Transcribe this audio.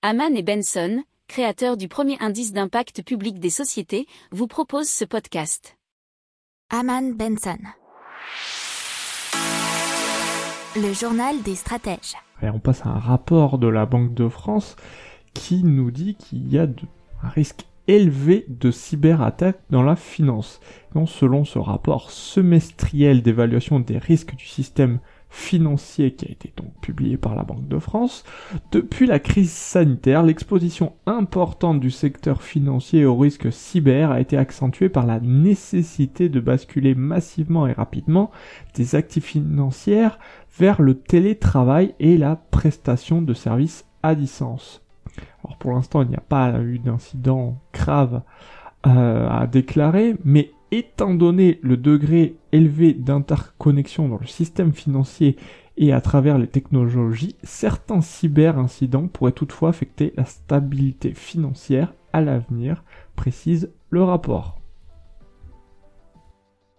Haman et Benson, créateurs du premier indice d'impact public des sociétés, vous proposent ce podcast. Haman Benson. Le journal des stratèges. Et on passe à un rapport de la Banque de France qui nous dit qu'il y a de, un risque élevé de cyberattaques dans la finance. Donc, selon ce rapport semestriel d'évaluation des risques du système financier qui a été donc publié par la Banque de France, depuis la crise sanitaire, l'exposition importante du secteur financier au risque cyber a été accentuée par la nécessité de basculer massivement et rapidement des actifs financières vers le télétravail et la prestation de services à distance. Pour l'instant, il n'y a pas eu d'incident grave euh, à déclarer, mais étant donné le degré élevé d'interconnexion dans le système financier et à travers les technologies, certains cyber-incidents pourraient toutefois affecter la stabilité financière à l'avenir, précise le rapport.